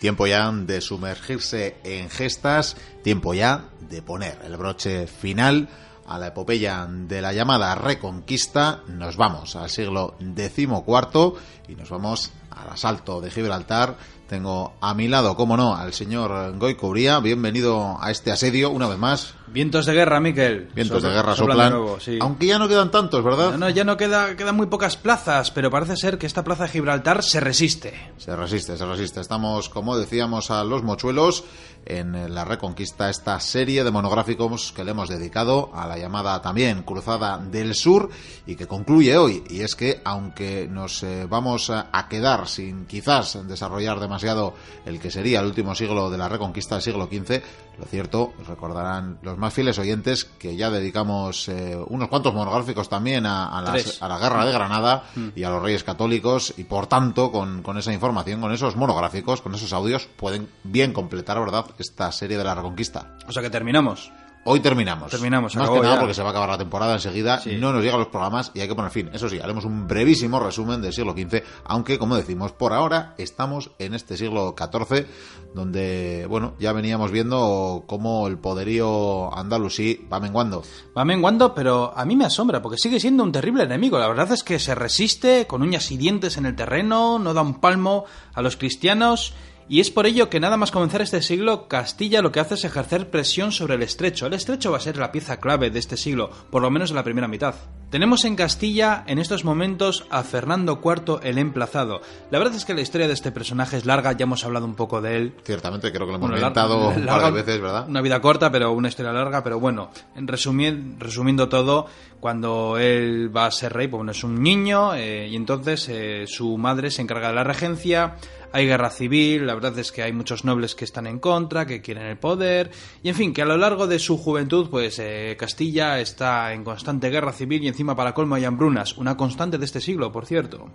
Tiempo ya de sumergirse en gestas, tiempo ya de poner el broche final a la epopeya de la llamada Reconquista. Nos vamos al siglo XIV y nos vamos al asalto de Gibraltar tengo a mi lado, como no, al señor Goico Uría. Bienvenido a este asedio una vez más. Vientos de guerra, Miquel. Vientos de guerra soplan. Aunque ya no quedan tantos, ¿verdad? No, ya no queda, quedan muy pocas plazas, pero parece ser que esta plaza de Gibraltar se resiste. Se resiste, se resiste. Estamos, como decíamos, a los mochuelos en la Reconquista, esta serie de monográficos que le hemos dedicado a la llamada también Cruzada del Sur y que concluye hoy. Y es que, aunque nos eh, vamos a quedar sin quizás desarrollar demasiado el que sería el último siglo de la Reconquista del siglo XV, lo cierto, recordarán los más fieles oyentes que ya dedicamos eh, unos cuantos monográficos también a, la Guerra de Granada mm. y a los Reyes Católicos y por tanto con, con esa información, con esos monográficos, con esos audios, pueden bien completar, ¿verdad?, esta serie de la Reconquista. O sea que terminamos. Hoy terminamos. Terminamos, Más que nada porque se va a acabar la temporada enseguida, no nos llegan los programas y hay que poner fin. Eso sí, haremos un brevísimo resumen del siglo XV, aunque, como decimos, por ahora estamos en este siglo XIV, donde, bueno, ya veníamos viendo cómo el poderío andalusí va menguando. Va menguando, pero a mí me asombra, porque sigue siendo un terrible enemigo. La verdad es que se resiste con uñas y dientes en el terreno, no da un palmo a los cristianos y es por ello que nada más comenzar este siglo, Castilla lo que hace es ejercer presión sobre el estrecho. El estrecho va a ser la pieza clave de este siglo, por lo menos en la primera mitad. Tenemos en Castilla en estos momentos a Fernando IV el emplazado. La verdad es que la historia de este personaje es larga, ya hemos hablado un poco de él. Ciertamente, creo que lo hemos comentado un par de veces, ¿verdad? Una vida corta, pero una historia larga, pero bueno, en resumiendo todo, cuando él va a ser rey, pues bueno, es un niño eh, y entonces eh, su madre se encarga de la regencia, hay guerra civil, la verdad es que hay muchos nobles que están en contra, que quieren el poder, y en fin, que a lo largo de su juventud, pues eh, Castilla está en constante guerra civil y encima para colmo hay hambrunas, una constante de este siglo, por cierto.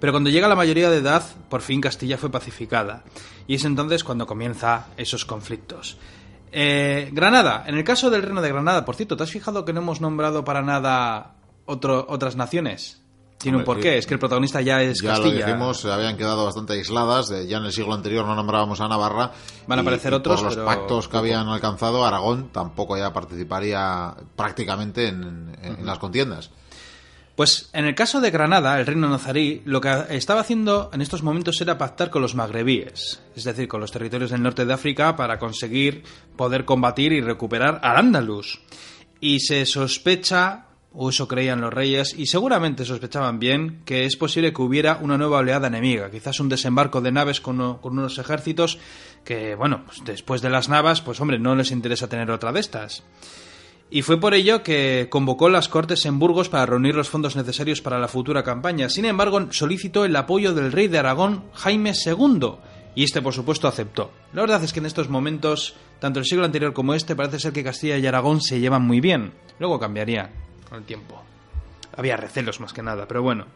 Pero cuando llega la mayoría de edad, por fin Castilla fue pacificada, y es entonces cuando comienza esos conflictos. Eh, Granada, en el caso del reino de Granada, por cierto, ¿te has fijado que no hemos nombrado para nada otras naciones? Tiene un porqué, es que el protagonista ya es ya Castilla. Ya lo dijimos, habían quedado bastante aisladas. Ya en el siglo anterior no nombrábamos a Navarra. Van a aparecer otros. Por los pactos que habían alcanzado, Aragón tampoco ya participaría prácticamente en, las contiendas. Pues en el caso de Granada, el reino nazarí, lo que estaba haciendo en estos momentos era pactar con los magrebíes, es decir, con los territorios del norte de África para conseguir poder combatir y recuperar al Andalus. Y se sospecha o eso creían los reyes, y seguramente sospechaban bien que es posible que hubiera una nueva oleada enemiga, quizás un desembarco de naves con, unos ejércitos que, bueno, pues después de las navas, pues hombre, no les interesa tener otra de estas. Y fue por ello que convocó las Cortes en Burgos para reunir los fondos necesarios para la futura campaña. Sin embargo, solicitó el apoyo del rey de Aragón, Jaime II, y este por supuesto aceptó. La verdad es que en estos momentos, tanto el siglo anterior como este, parece ser que Castilla y Aragón se llevan muy bien. Luego cambiaría el tiempo. Había recelos más que nada, pero bueno.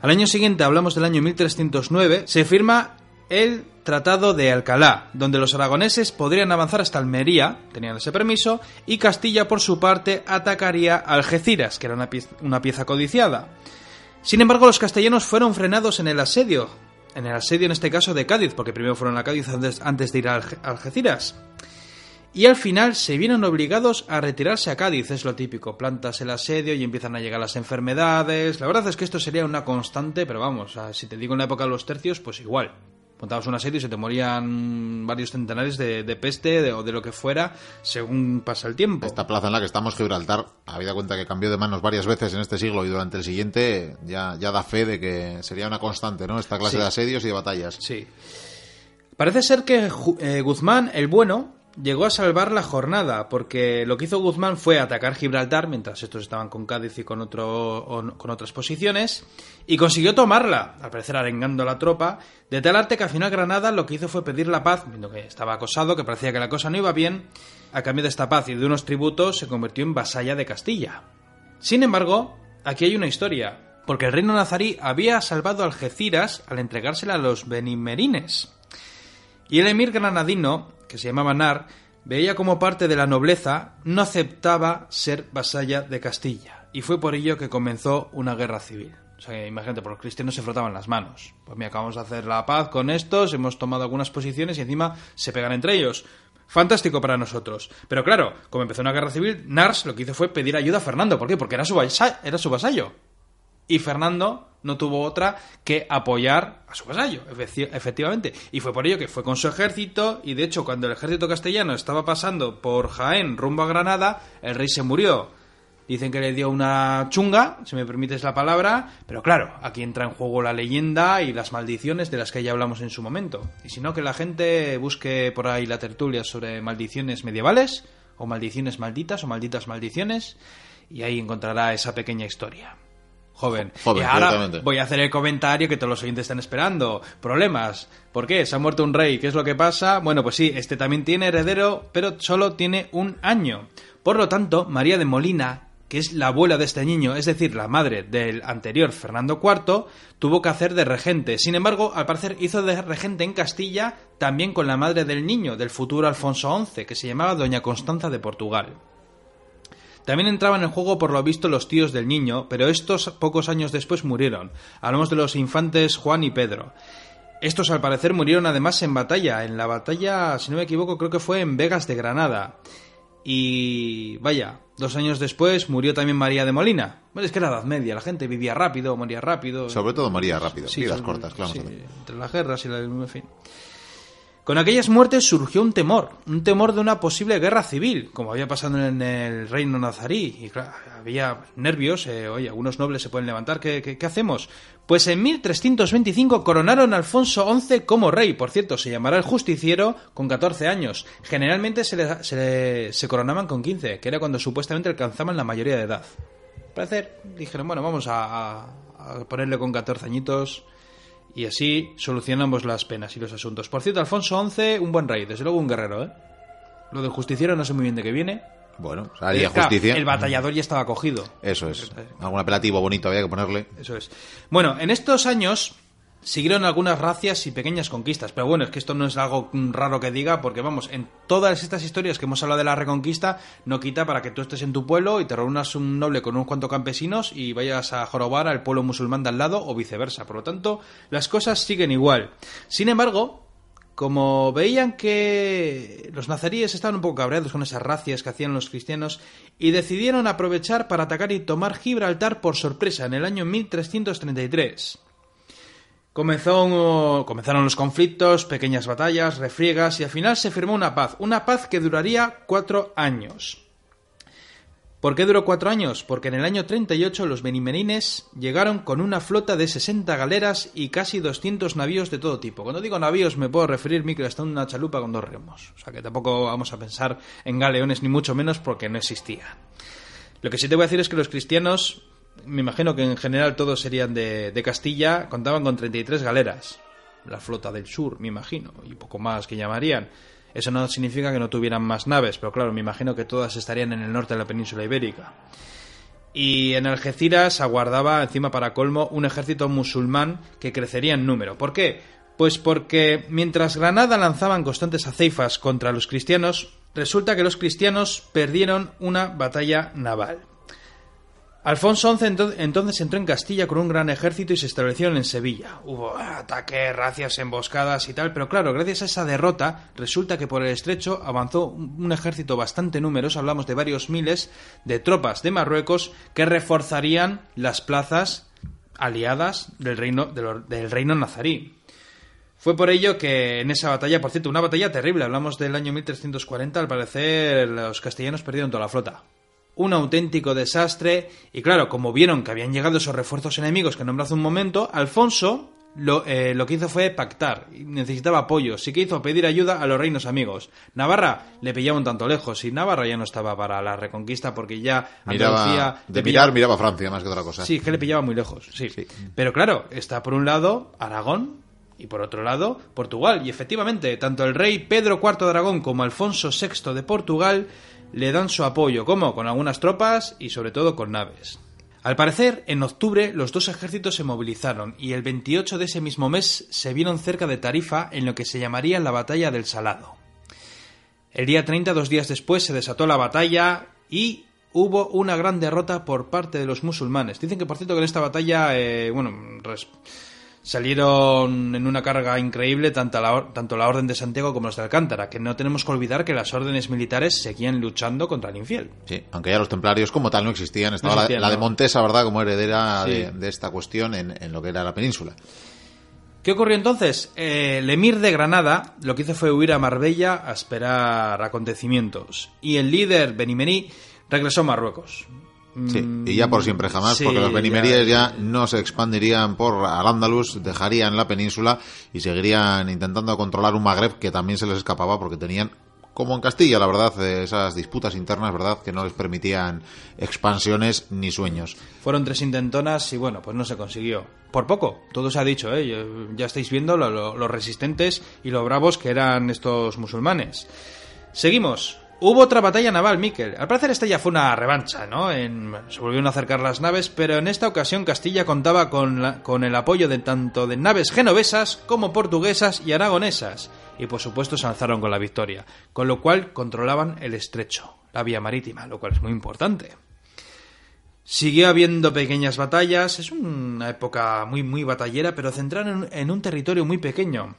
Al año siguiente, hablamos del año 1309, se firma el Tratado de Alcalá, donde los aragoneses podrían avanzar hasta Almería, tenían ese permiso, y Castilla, por su parte, atacaría Algeciras, que era una, pieza, una pieza codiciada. Sin embargo, los castellanos fueron frenados en el asedio, en el asedio en este caso de Cádiz, porque primero fueron a Cádiz antes, de ir a Algeciras y al final se vieron obligados a retirarse a Cádiz, es lo típico, plantas el asedio y empiezan a llegar las enfermedades. La verdad es que esto sería una constante, pero vamos, si te digo en la época de los tercios, pues igual. Montabas un asedio y se te morían varios centenares de, peste o de lo que fuera según pasa el tiempo. Esta plaza en la que estamos, Gibraltar, habida cuenta que cambió de manos varias veces en este siglo y durante el siguiente, ya, ya da fe de que sería una constante, ¿no? Esta clase de asedios y de batallas. Sí. Parece ser que eh, Guzmán, el bueno, llegó a salvar la jornada, porque lo que hizo Guzmán fue atacar Gibraltar, mientras estos estaban con Cádiz y con, otro, con otras posiciones, y consiguió tomarla, al parecer arengando a la tropa, de tal arte que al final Granada lo que hizo fue pedir la paz, viendo que estaba acosado, que parecía que la cosa no iba bien, a cambio de esta paz y de unos tributos se convirtió en vasalla de Castilla. Sin embargo, aquí hay una historia, porque el reino nazarí había salvado Algeciras al entregársela a los benimerines. Y el emir granadino que se llamaba Nar, veía como parte de la nobleza, no aceptaba ser vasalla de Castilla, y fue por ello que comenzó una guerra civil. sea, imagínate, por los cristianos se frotaban las manos. Pues mira, acabamos de hacer la paz con estos, hemos tomado algunas posiciones y encima se pegan entre ellos. Fantástico para nosotros. Pero claro, como empezó una guerra civil, Nars lo que hizo fue pedir ayuda a Fernando. ¿Por qué? Porque era su, era su vasallo. Y Fernando no tuvo otra que apoyar a su vasallo, efectivamente. Y fue por ello que fue con su ejército, y de hecho, cuando el ejército castellano estaba pasando por Jaén rumbo a Granada, el rey se murió. Dicen que le dio una chunga, si me permites la palabra, pero claro, aquí entra en juego la leyenda y las maldiciones de las que ya hablamos en su momento. Y si no, que la gente busque por ahí la tertulia sobre maldiciones medievales, o maldiciones malditas, o malditas maldiciones, y ahí encontrará esa pequeña historia joven. y ahora voy a hacer el comentario que todos los oyentes están esperando. Problemas. ¿Por qué? Se ha muerto un rey. ¿Qué es lo que pasa? Bueno, pues sí, este también tiene heredero, pero solo tiene un año. Por lo tanto, María de Molina, que es la abuela de este niño, es decir, la madre del anterior Fernando IV, tuvo que hacer de regente. Sin embargo, al parecer hizo de regente en Castilla también con la madre del niño, del futuro Alfonso XI, que se llamaba Doña Constanza de Portugal. También entraban en juego por lo visto los tíos del niño, pero estos pocos años después murieron. Hablamos de los infantes Juan y Pedro. Estos al parecer murieron además en batalla. En la batalla, si no me equivoco, creo que fue en Vegas de Granada. Y vaya, dos años después murió también María de Molina. Bueno, es que era la Edad Media, la gente vivía rápido, moría rápido. Sobre todo moría rápido, sí, vidas cortas, claro. entre las guerras y la... En fin. Con aquellas muertes surgió un temor, un temor de una posible guerra civil, como había pasado en el reino nazarí. Y había nervios, eh, oye, algunos nobles se pueden levantar, ¿qué, hacemos? Pues en 1325 coronaron a Alfonso XI como rey, por cierto, se llamará el justiciero con 14 años. Generalmente se, se, coronaban con 15, que era cuando supuestamente alcanzaban la mayoría de edad. Parecer, dijeron, bueno, vamos a, a ponerle con 14 añitos y así solucionamos las penas y los asuntos. Por cierto, Alfonso XI, un buen rey, desde luego un guerrero, ¿eh? Lo del justiciero no sé muy bien de qué viene. Bueno, haría justicia. El batallador ya estaba cogido. Eso es. Algún apelativo bonito había que ponerle. Eso es. Bueno, en estos años Siguieron algunas racias y pequeñas conquistas, pero bueno, es que esto no es algo raro que diga, porque vamos, en todas estas historias que hemos hablado de la reconquista, no quita para que tú estés en tu pueblo y te reúnas un noble con unos cuantos campesinos y vayas a jorobar al pueblo musulmán de al lado o viceversa. Por lo tanto, las cosas siguen igual. Sin embargo, como veían que los nazaríes estaban un poco cabreados con esas racias que hacían los cristianos y decidieron aprovechar para atacar y tomar Gibraltar por sorpresa en el año 1333. Comenzaron los conflictos, pequeñas batallas, refriegas y al final se firmó una paz, una paz que duraría cuatro años. ¿Por qué duró cuatro años? Porque en el año 38 los benimerines llegaron con una flota de 60 galeras y casi 200 navíos de todo tipo. Cuando digo navíos me puedo referir que hasta una chalupa con dos remos. O sea que tampoco vamos a pensar en galeones ni mucho menos porque no existía. Lo que sí te voy a decir es que los cristianos me imagino que en general todos serían de, Castilla, contaban con 33 galeras. La flota del sur, me imagino, y poco más que llamarían. Eso no significa que no tuvieran más naves, pero claro, me imagino que todas estarían en el norte de la península ibérica. Y en Algeciras aguardaba, encima para colmo, un ejército musulmán que crecería en número. ¿Por qué? Pues porque mientras Granada lanzaban constantes aceifas contra los cristianos, resulta que los cristianos perdieron una batalla naval. Alfonso XI entonces entró en Castilla con un gran ejército y se establecieron en Sevilla. Hubo ataques, racias, emboscadas y tal, pero claro, gracias a esa derrota, resulta que por el estrecho avanzó un ejército bastante numeroso, hablamos de varios miles, de tropas de Marruecos que reforzarían las plazas aliadas del reino, del reino nazarí. Fue por ello que en esa batalla, por cierto, una batalla terrible, hablamos del año 1340, al parecer los castellanos perdieron toda la flota un auténtico desastre. Y claro, como vieron que habían llegado esos refuerzos enemigos que nombré hace un momento, Alfonso lo, eh, lo, que hizo fue pactar, necesitaba apoyo, sí que hizo pedir ayuda a los reinos amigos. Navarra le pillaba un tanto lejos y Navarra ya no estaba para la reconquista porque ya miraba, de mirar miraba Francia más que otra cosa. Sí, que le pillaba muy lejos, sí. sí. Pero claro, está por un lado Aragón y por otro lado Portugal y efectivamente tanto el rey Pedro IV de Aragón como Alfonso VI de Portugal le dan su apoyo, como con algunas tropas y sobre todo con naves. Al parecer, en octubre los dos ejércitos se movilizaron y el 28 de ese mismo mes se vieron cerca de Tarifa en lo que se llamaría la Batalla del Salado. El día 30, dos días después, se desató la batalla y hubo una gran derrota por parte de los musulmanes. Dicen que, por cierto, que en esta batalla, eh, bueno, salieron en una carga increíble tanto la, tanto la Orden de Santiago como los de Alcántara, que no tenemos que olvidar que las órdenes militares seguían luchando contra el infiel. Sí, aunque ya los templarios como tal no existían. Estaba No la- existían, la, de. Montesa, ¿verdad?, como heredera Sí. de, de esta cuestión en, en lo que era la península. ¿Qué ocurrió entonces? Eh, el emir de Granada lo que hizo fue huir a Marbella a esperar acontecimientos. Y el líder Benimení regresó a Marruecos. Sí, y ya por siempre jamás, sí, porque los benimeríes ya, ya- no se expandirían por Al-Ándalus, dejarían la península y seguirían intentando controlar un Magreb que también se les escapaba porque tenían, como en Castilla, la verdad, eh, esas disputas internas, ¿verdad?, que no les permitían expansiones ni sueños. Fueron tres intentonas y bueno, pues no se consiguió. Por poco, todo se ha dicho, ¿eh? Ya- Ya estáis viendo lo, lo- lo resistentes y lo bravos que eran estos musulmanes. Seguimos. Hubo otra batalla naval, Miquel. Al parecer esta ya fue una revancha, ¿no? En- se volvieron a acercar las naves, pero en esta ocasión Castilla contaba con, la- con el apoyo de tanto de naves genovesas como portuguesas y aragonesas. Y por supuesto se alzaron con la victoria, con lo cual controlaban el estrecho, la vía marítima, lo cual es muy importante. Siguió habiendo pequeñas batallas, es una época muy muy batallera, pero centrada en, en un territorio muy pequeño.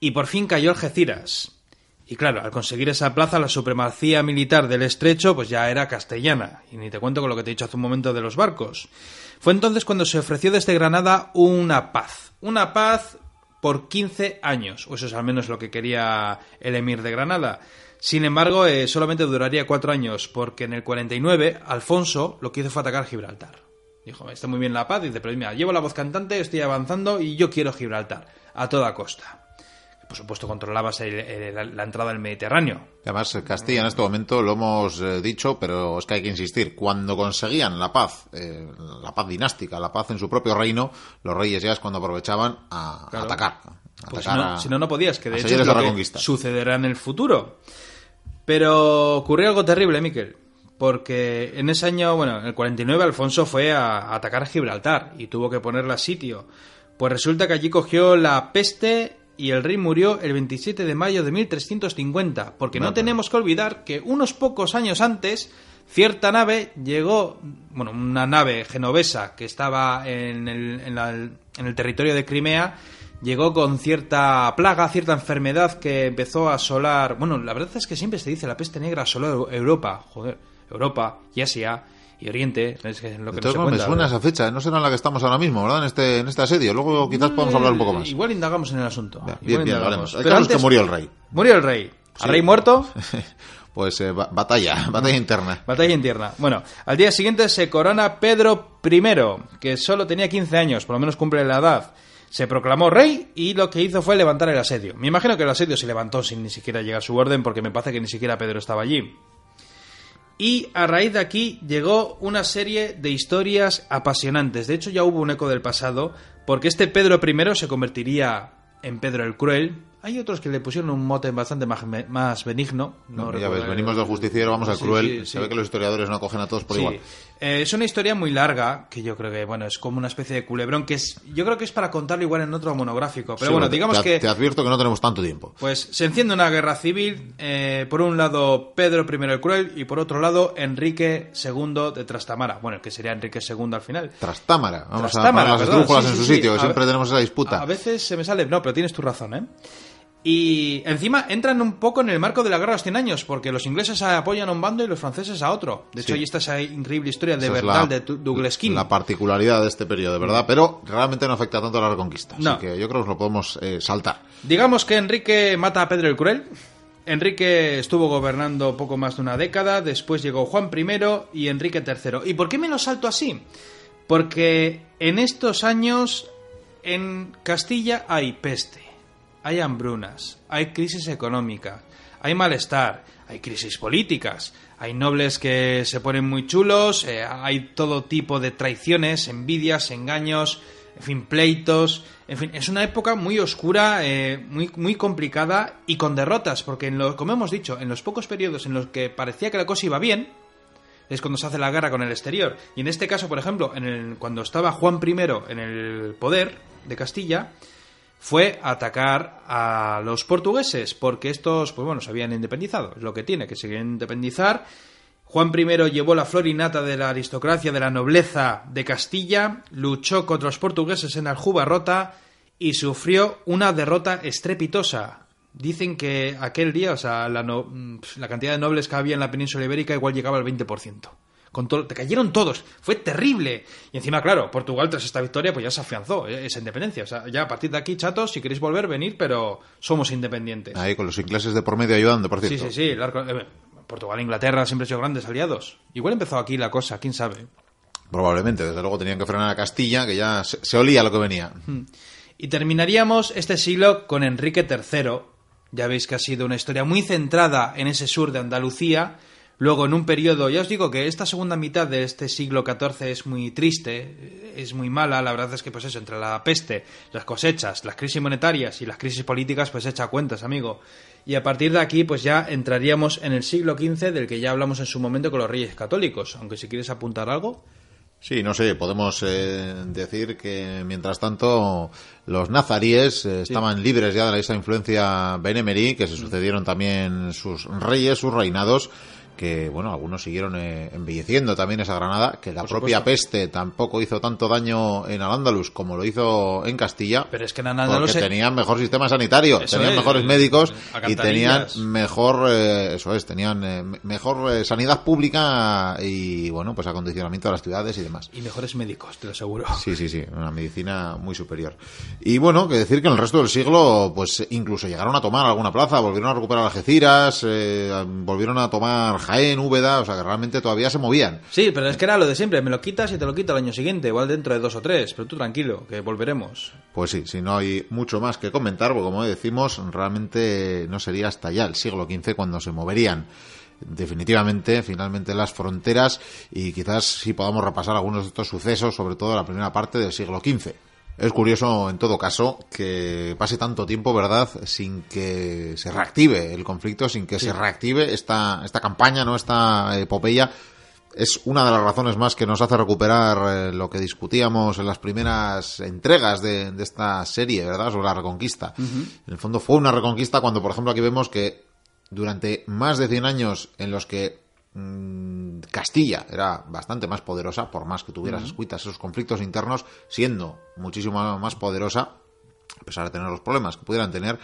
Y por fin cayó Algeciras. Y claro, al conseguir esa plaza, la supremacía militar del estrecho pues ya era castellana. Y ni te cuento con lo que te he dicho hace un momento de los barcos. Fue entonces cuando se ofreció desde Granada una paz. Una paz por 15 años, o eso es al menos lo que quería el emir de Granada. Sin embargo, eh, solamente duraría cuatro años, porque en el 49 Alfonso lo que hizo fue atacar Gibraltar. Dijo, está muy bien la paz, dice, pero mira, llevo la voz cantante, estoy avanzando y yo quiero Gibraltar, a toda costa. Por supuesto, controlabas el- el- la, la entrada al Mediterráneo. Además, Castilla en este momento lo hemos eh, dicho, pero es que hay que insistir. Cuando conseguían la paz, eh, la paz dinástica, la paz en su propio reino, los reyes ya es cuando aprovechaban a Claro. atacar. a Pues atacar no, a- si no, no podías, que de a hecho es lo que sucederá en el futuro. Pero ocurrió algo terrible, Miquel. Porque en ese año, bueno, en el 49, Alfonso fue a, a atacar Gibraltar y tuvo que ponerla a sitio. Pues resulta que allí cogió la peste y el rey murió el 27 de mayo de 1350. Porque no tenemos que olvidar que unos pocos años antes, cierta nave llegó, bueno, una nave genovesa que estaba en el, en la- en el territorio de Crimea, llegó con cierta plaga, cierta enfermedad que empezó a asolar. Bueno, la verdad es que siempre se dice la peste negra asoló Europa, joder, Europa y Asia y Oriente, es lo que no se formas, me cuenta, suena ¿verdad? esa fecha, no será en la que estamos ahora mismo, ¿verdad? En este, en este asedio. Luego quizás podamos hablar un poco más. Igual indagamos en el asunto. Bien, igual bien, bien, haremos. El caso es que murió el rey. Murió el rey. ¿Al Sí. rey muerto? Pues eh, ba- batalla, batalla interna. Batalla interna. Bueno, al día siguiente se corona Pedro I, que solo tenía 15 años, por lo menos cumple la edad. Se proclamó rey y lo que hizo fue levantar el asedio. Me imagino que el asedio se levantó sin ni siquiera llegar su orden, porque me parece que ni siquiera Pedro estaba allí. Y a raíz de aquí llegó una serie de historias apasionantes. De hecho, ya hubo un eco del pasado, porque este Pedro I se convertiría en Pedro el Cruel. Hay otros que le pusieron un mote bastante más, más benigno. No ya ves, el- venimos del justiciero, vamos al Sí, cruel. sí, Se sí. ve que los historiadores no acogen a todos por igual. Eh, es una historia muy larga, que yo creo que, bueno, es como una especie de culebrón, que es, yo creo que es para contarlo igual en otro monográfico. Pero bueno, te- digamos te, que, Te advierto que no tenemos tanto tiempo. pues, se enciende una guerra civil, eh, por un lado Pedro I el Cruel, y por otro lado Enrique II de Trastamara. Bueno, que sería Enrique II al final. Trastámara. Vamos a Trastámara, poner las perdón, en su sitio, que A siempre tenemos esa disputa. A veces se me sale, no, pero tienes tu razón, ¿eh? Y encima entran un poco en el marco de la guerra de los 100 años, porque los ingleses apoyan a un bando y los franceses a otro. De hecho, Sí. ahí está esa increíble historia de la- de Douglas King. La particularidad de este periodo, ¿verdad? Pero realmente no afecta tanto a la reconquista. No. Así que yo creo que lo podemos eh, saltar. Digamos que Enrique mata a Pedro el Cruel. Enrique estuvo gobernando poco más de una década, después llegó Juan I y Enrique III. ¿Y por qué me lo salto así? Porque en estos años en Castilla hay peste, hay hambrunas, hay crisis económica, hay malestar, hay crisis políticas, hay nobles que se ponen muy chulos, eh, hay todo tipo de traiciones, envidias, engaños, en fin, pleitos, en fin, es una época muy oscura, eh, muy, muy complicada y con derrotas, porque en como hemos dicho, en los pocos periodos en los que parecía que la cosa iba bien, es cuando se hace la guerra con el exterior. Y en este caso, por ejemplo, en el, cuando estaba Juan I en el poder de Castilla, fue atacar a los portugueses, porque estos, pues bueno, se habían independizado. Es lo que tiene, que se independizar. Juan I llevó la florinata de la aristocracia de la nobleza de Castilla, luchó contra los portugueses en Aljubarrota y sufrió una derrota estrepitosa. Dicen que aquel día, o sea, la, la cantidad de nobles que había en la península ibérica igual llegaba al 20% te cayeron todos. Fue terrible. Y encima, claro, Portugal tras esta victoria pues ya se afianzó eh, esa independencia. O sea, ya a partir de aquí, chatos, si queréis volver, venir, pero somos independientes. Ahí con los ingleses de por medio ayudando, por cierto. Sí, sí, sí. Eh, Portugal e Inglaterra siempre han sido grandes aliados. Igual empezó aquí la cosa, quién sabe. Probablemente, desde luego tenían que frenar a Castilla, que ya se, olía lo que venía. Y terminaríamos este siglo con Enrique III. Ya veis que ha sido una historia muy centrada en ese sur de Andalucía Luego, en un periodo, ya os digo que esta segunda mitad de este siglo XIV es muy triste, es muy mala. La verdad es que, pues eso, entre la peste, las cosechas, las crisis monetarias y las crisis políticas, pues echa cuentas, amigo. Y a partir de aquí, pues ya entraríamos en el siglo XV, del que ya hablamos en su momento con los reyes católicos. Aunque si quieres apuntar algo. Sí, no sé, podemos eh, decir que mientras tanto los nazaríes eh, estaban libres ya de esa influencia benemerí, que se sucedieron también sus reyes, sus reinados, que bueno, algunos siguieron eh, embelleciendo también esa Granada, que la propia peste tampoco hizo tanto daño en Al-Ándalus como lo hizo en Castilla. Pero es que en Al-Ándalus porque tenían mejor sistema sanitario, tenían mejores médicos y tenían mejor, eh, eso es, tenían eh, mejor sanidad pública y bueno, pues acondicionamiento de las ciudades y demás. Y mejores médicos, te lo aseguro. Sí, sí, sí, una medicina muy superior. Y bueno, que decir que en el resto del siglo, pues incluso llegaron a tomar alguna plaza, volvieron a recuperar Algeciras, volvieron a tomar Jaén, Úbeda, o sea que realmente todavía se movían. Sí, pero es que era lo de siempre, me lo quitas y te lo quito el año siguiente, igual dentro de dos o tres, pero tú tranquilo, que volveremos. Pues sí, si no hay mucho más que comentar, porque como decimos, realmente no sería hasta ya el siglo XV cuando se moverían definitivamente, finalmente las fronteras y quizás si podamos repasar algunos de estos sucesos, sobre todo la primera parte del siglo XV. Es curioso, en todo caso, que pase tanto tiempo, ¿verdad?, sin que se reactive el conflicto, sin que se reactive esta, esta campaña, ¿no?, esta epopeya. Es una de las razones más que nos hace recuperar eh, lo que discutíamos en las primeras entregas de, esta serie, ¿verdad?, sobre la reconquista. En el fondo fue una reconquista cuando, por ejemplo, aquí vemos que durante más de 100 años en los que Castilla era bastante más poderosa, por más que tuviera esas esos conflictos internos, siendo muchísimo más poderosa, a pesar de tener los problemas que pudieran tener,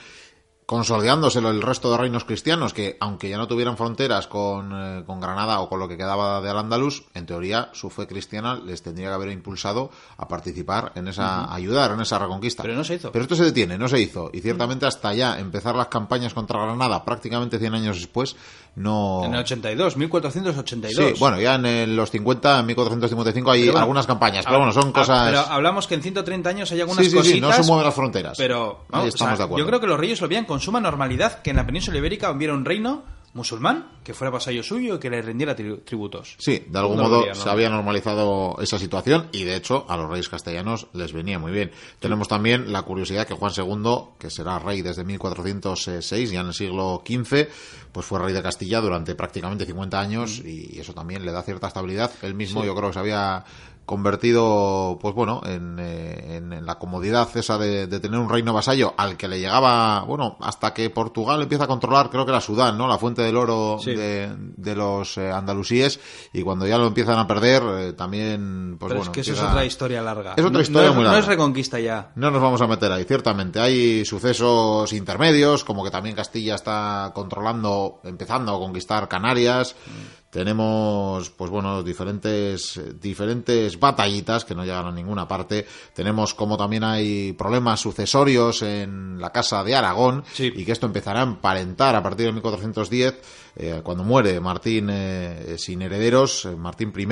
consolidándoselo el resto de reinos cristianos, que aunque ya no tuvieran fronteras con, eh, con Granada o con lo que quedaba de Al-Ándalus, en teoría su fe cristiana les tendría que haber impulsado a participar en esa, ayudar en esa reconquista. Pero no se hizo. Pero esto se detiene, no se hizo. Y ciertamente hasta ya empezar las campañas contra Granada, prácticamente 100 años después, no... En el 82, 1482. Sí, bueno, ya en los 50, en 1455 hay algunas campañas, pero bueno, son cosas... Pero hablamos que en 130 años hay algunas sí, sí, Sí, no se mueven las fronteras. Pero estamos de acuerdo. yo creo que los reyes lo veían con suma normalidad que en la península ibérica hubiera un reino musulmán que fuera vasallo suyo y que le rendiera tributos. Sí, de algún modo se había normalizado esa situación y de hecho a los reyes castellanos les venía muy bien. Tenemos también la curiosidad que Juan II, que será rey desde 1406, ya en el siglo XV, pues fue rey de Castilla durante prácticamente 50 años mm. y eso también le da cierta estabilidad. Él mismo yo creo que se había convertido, pues bueno, en, eh, en, la comodidad esa de, tener un reino vasallo al que le llegaba, bueno, hasta que Portugal empieza a controlar, creo que era Sudán, ¿no? La fuente del oro de, de, los eh, andalusíes y cuando ya lo empiezan a perder, eh, también, pues Pero bueno. es que eso es otra historia larga. Es otra historia muy larga. No es reconquista ya. No nos vamos a meter ahí, ciertamente. Hay sucesos intermedios, como que también Castilla está controlando, empezando a conquistar Canarias. Mm. Tenemos, pues bueno, diferentes, diferentes batallitas que no llegan a ninguna parte. Tenemos como también hay problemas sucesorios en la Casa de Aragón y que esto empezará a emparentar a partir de 1410, eh, cuando muere Martín eh, sin herederos, eh, Martín I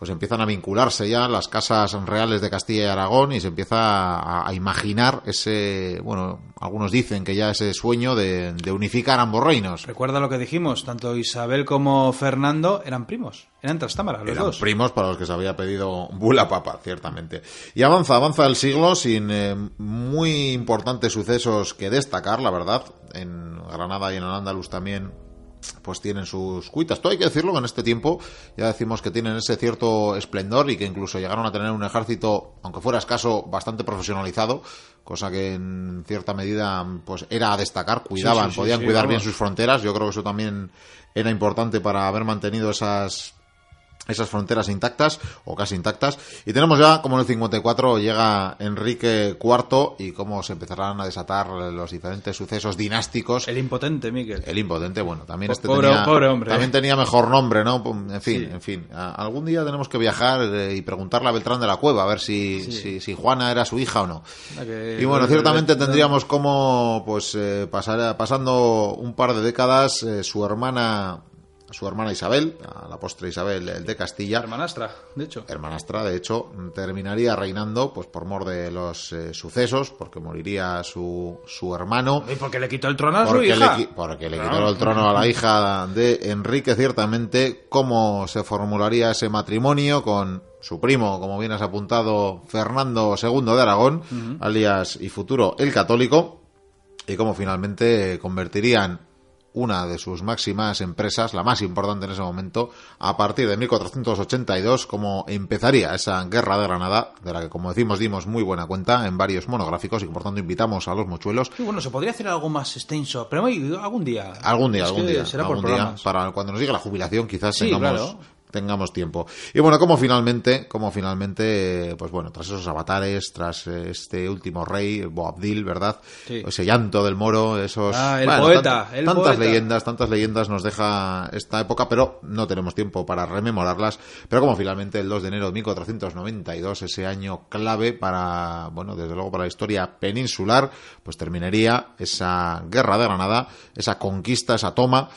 pues empiezan a vincularse ya las casas reales de Castilla y Aragón y se empieza a, imaginar ese, bueno, algunos dicen que ya ese sueño de, unificar ambos reinos. Recuerda lo que dijimos, tanto Isabel como Fernando eran primos, eran trastámara, los eran primos para los que se había pedido bula papa, ciertamente. Y avanza, avanza el siglo sin eh, muy importantes sucesos que destacar, la verdad. En Granada y en el Andalus también pues tienen sus cuitas. Todo hay que decirlo que en este tiempo ya decimos que tienen ese cierto esplendor y que incluso llegaron a tener un ejército, aunque fuera escaso, bastante profesionalizado, cosa que en cierta medida pues era a destacar, cuidaban, Sí, sí, sí, podían cuidar bien sus fronteras. Yo creo que eso también era importante para haber mantenido esas esas fronteras intactas o casi intactas. Y tenemos ya, como en el 54 llega Enrique IV y cómo se empezarán a desatar los diferentes sucesos dinásticos. El impotente, Miquel. El impotente, bueno, también este pobre- tenía, pobre hombre, también eh. tenía mejor nombre, ¿no? En fin, Sí. en fin. Algún día tenemos que viajar eh, y preguntarle a Beltrán de la Cueva a ver si, Sí. si, si Juana era su hija o no. Y bueno, ciertamente tendríamos como, pues, eh, pasar- pasando un par de décadas, eh, su hermana, su hermana Isabel, a la postre Isabel el de Castilla, Hermanastra, de hecho. hermanastra, de hecho, terminaría reinando, pues, por mor de los eh, sucesos, porque moriría su, su hermano. ¿Y por qué le quitó el trono a su Porque le, hija? porque le Claro. quitó el trono a la hija de Enrique, ciertamente, cómo se formularía ese matrimonio con su primo, como bien has apuntado, Fernando II de Aragón, alias y futuro el católico, y cómo finalmente convertirían una de sus máximas empresas, la más importante en ese momento, a partir de 1482, como empezaría esa guerra de Granada, de la que, como decimos, dimos muy buena cuenta en varios monográficos y que por tanto invitamos a los mochuelos Sí, bueno, se podría hacer algo más extenso, pero algún día. Algún día, Es algún día. Será algún por día, programas. para cuando nos llegue la jubilación quizás Sí, tengamos, claro. Tengamos tiempo. Y bueno, como finalmente, como finalmente, pues bueno, tras esos avatares, tras eh, este último rey, Boabdil, ¿verdad? Sí. Ese llanto del moro, esos... Ah, el poeta, el tantas poeta. leyendas, tantas leyendas nos deja esta época, pero no tenemos tiempo para rememorarlas. Pero como finalmente el 2 de enero de 1492, ese año clave para, bueno, desde luego para la historia peninsular, pues terminaría esa guerra de Granada, esa conquista, esa toma,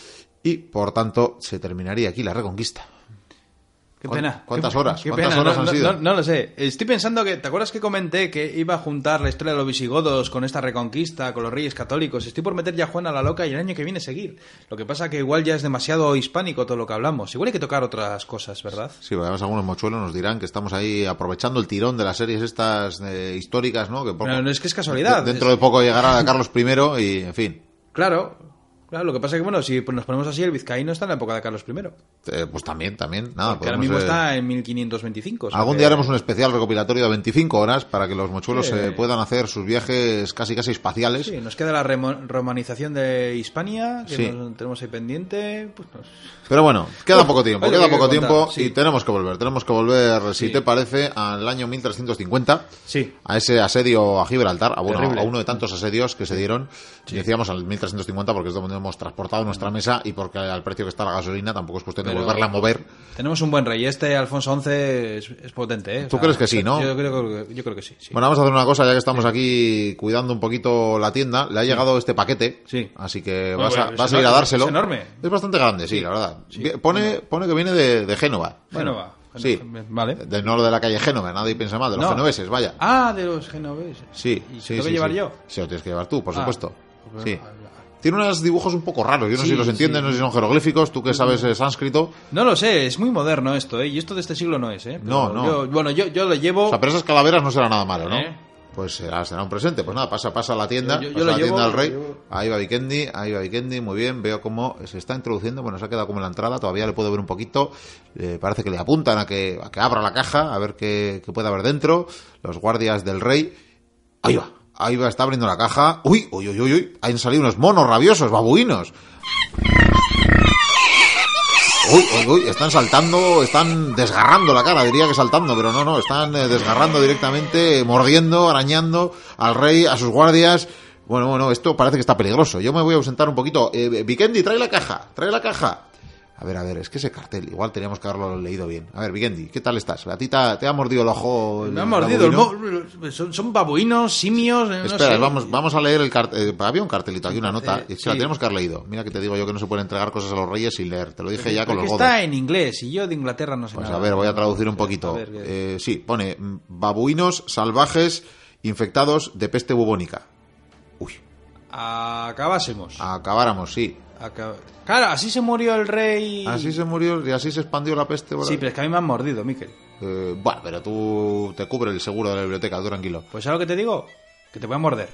y por tanto se terminaría aquí la reconquista. Qué ¿Cuán- pena. cuántas Qué- horas? qué ¿Cuántas pena. horas No- han no- sido? No, no lo sé. Estoy pensando que. ¿Te acuerdas que comenté que iba a juntar la historia de los visigodos con esta reconquista, con los reyes católicos? Estoy por meter ya a Juana la loca y el año que viene seguir. Lo que pasa que igual ya es demasiado hispánico todo lo que hablamos. Igual hay que tocar otras cosas, ¿verdad? Sí, además algunos mochuelos nos dirán que estamos ahí aprovechando el tirón de las series estas eh, históricas, ¿no? Que poco- No, no, es que es casualidad. de- dentro de poco llegará Carlos I y, en fin, Claro. Claro, lo que pasa es que, bueno, si nos ponemos así, el vizcaíno está en la época de Carlos I. eh, pues también, también, nada. que ahora mismo eh, está en 1525. o sea Algún que- día haremos un especial recopilatorio de 25 horas para que los mochuelos eh, puedan hacer sus viajes casi casi espaciales. Sí, nos queda la romanización de Hispania, que Sí. nos- tenemos ahí pendiente. Pues nos- Pero bueno, queda Uf, poco tiempo, queda que poco contar, tiempo sí. y tenemos que volver. Tenemos que volver, si Sí. te parece, al año 1350. Sí. A ese asedio a Gibraltar, a, bueno, Terrible. a uno de tantos asedios que se dieron. Decíamos al 1350 porque es donde hemos transportado nuestra mesa y porque al precio que está la gasolina tampoco es cuestión de Pero- volverla a mover. Tenemos un buen rey. Este Alfonso XI es, es potente, ¿eh? O ¿Tú crees que sí, no? Yo creo, que- yo creo que sí. sí. Bueno, vamos a hacer una cosa, ya que estamos aquí cuidando un poquito la tienda. Le ha llegado este paquete. Sí. Así que Bueno, vas, a, bueno, vas a ir a dárselo. es enorme. Es bastante grande, sí, la verdad. Sí. Pone, pone que viene de, de Génova. Bueno, va. Sí. Vale. De no de la calle Génova, nadie piensa mal, de los No. genoveses, vaya. Ah, de los genoveses. Sí, ¿Y sí, tengo sí, que llevar sí. yo? Sí, lo tienes que llevar tú, por Ah. supuesto. Sí. Tiene unos dibujos un poco raros, yo no sé Sí, si los entiendes, sí. no sé si son jeroglíficos, tú que sabes eh, sánscrito. No lo sé, es muy moderno esto, ¿eh? Y esto de este siglo no es, ¿eh? Pero No, no. yo- bueno, yo, yo lo llevo... O sea, pero esas calaveras no será nada malo, ¿no? ¿Eh? Pues será, será un presente. Pues nada, pasa, pasa a la tienda, Yo- yo- pasa a la llevo, tienda del rey. llevo. Ahí va Vikendi, ahí va Vikendi, muy bien. Veo cómo se está introduciendo, bueno, se ha quedado como en la entrada, todavía le puedo ver un poquito. Eh, parece que le apuntan a que, a que abra la caja, a ver qué, qué puede haber dentro. Los guardias del rey. Ahí va, ahí va, está abriendo la caja. Uy, uy, uy, uy, uy, han salido unos monos rabiosos, babuinos. Uy, uy, uy, están saltando, están desgarrando la cara, diría que saltando, pero no, no, están eh, desgarrando directamente, mordiendo, arañando al rey, a sus guardias. Bueno, bueno, esto parece que está peligroso. Yo me voy a ausentar un poquito. Eh, Vikendi, trae la caja, trae la caja. A ver, a ver, es que ese cartel, igual teníamos que haberlo leído bien. A ver, Vikendi, ¿qué tal estás? ¿A ti te ha, te ha mordido el ojo? Me ha mordido. el babuino? son, son babuinos, simios. eh, no Espera, sé. vamos, vamos a leer el cartel. había un cartelito, aquí una nota. Eh, se la sí. tenemos que haber leído. Mira que te digo yo que no se pueden entregar cosas a los reyes sin leer. Te lo dije ya con los godos. está en inglés y yo de Inglaterra no sé Pues nada. a ver, voy a traducir un poquito. Eh, sí, pone mm, babuinos salvajes infectados de peste bubónica. Uy, Acabásemos. acabáramos, sí. Acab- Claro, así se murió el rey. Así se murió y así se expandió la peste. Sí, pero es que a mí me han mordido, Miquel. Eh, bueno, pero tú te cubre el seguro de la biblioteca, tú tranquilo. Pues ¿sabes lo que te digo? Que te voy a morder.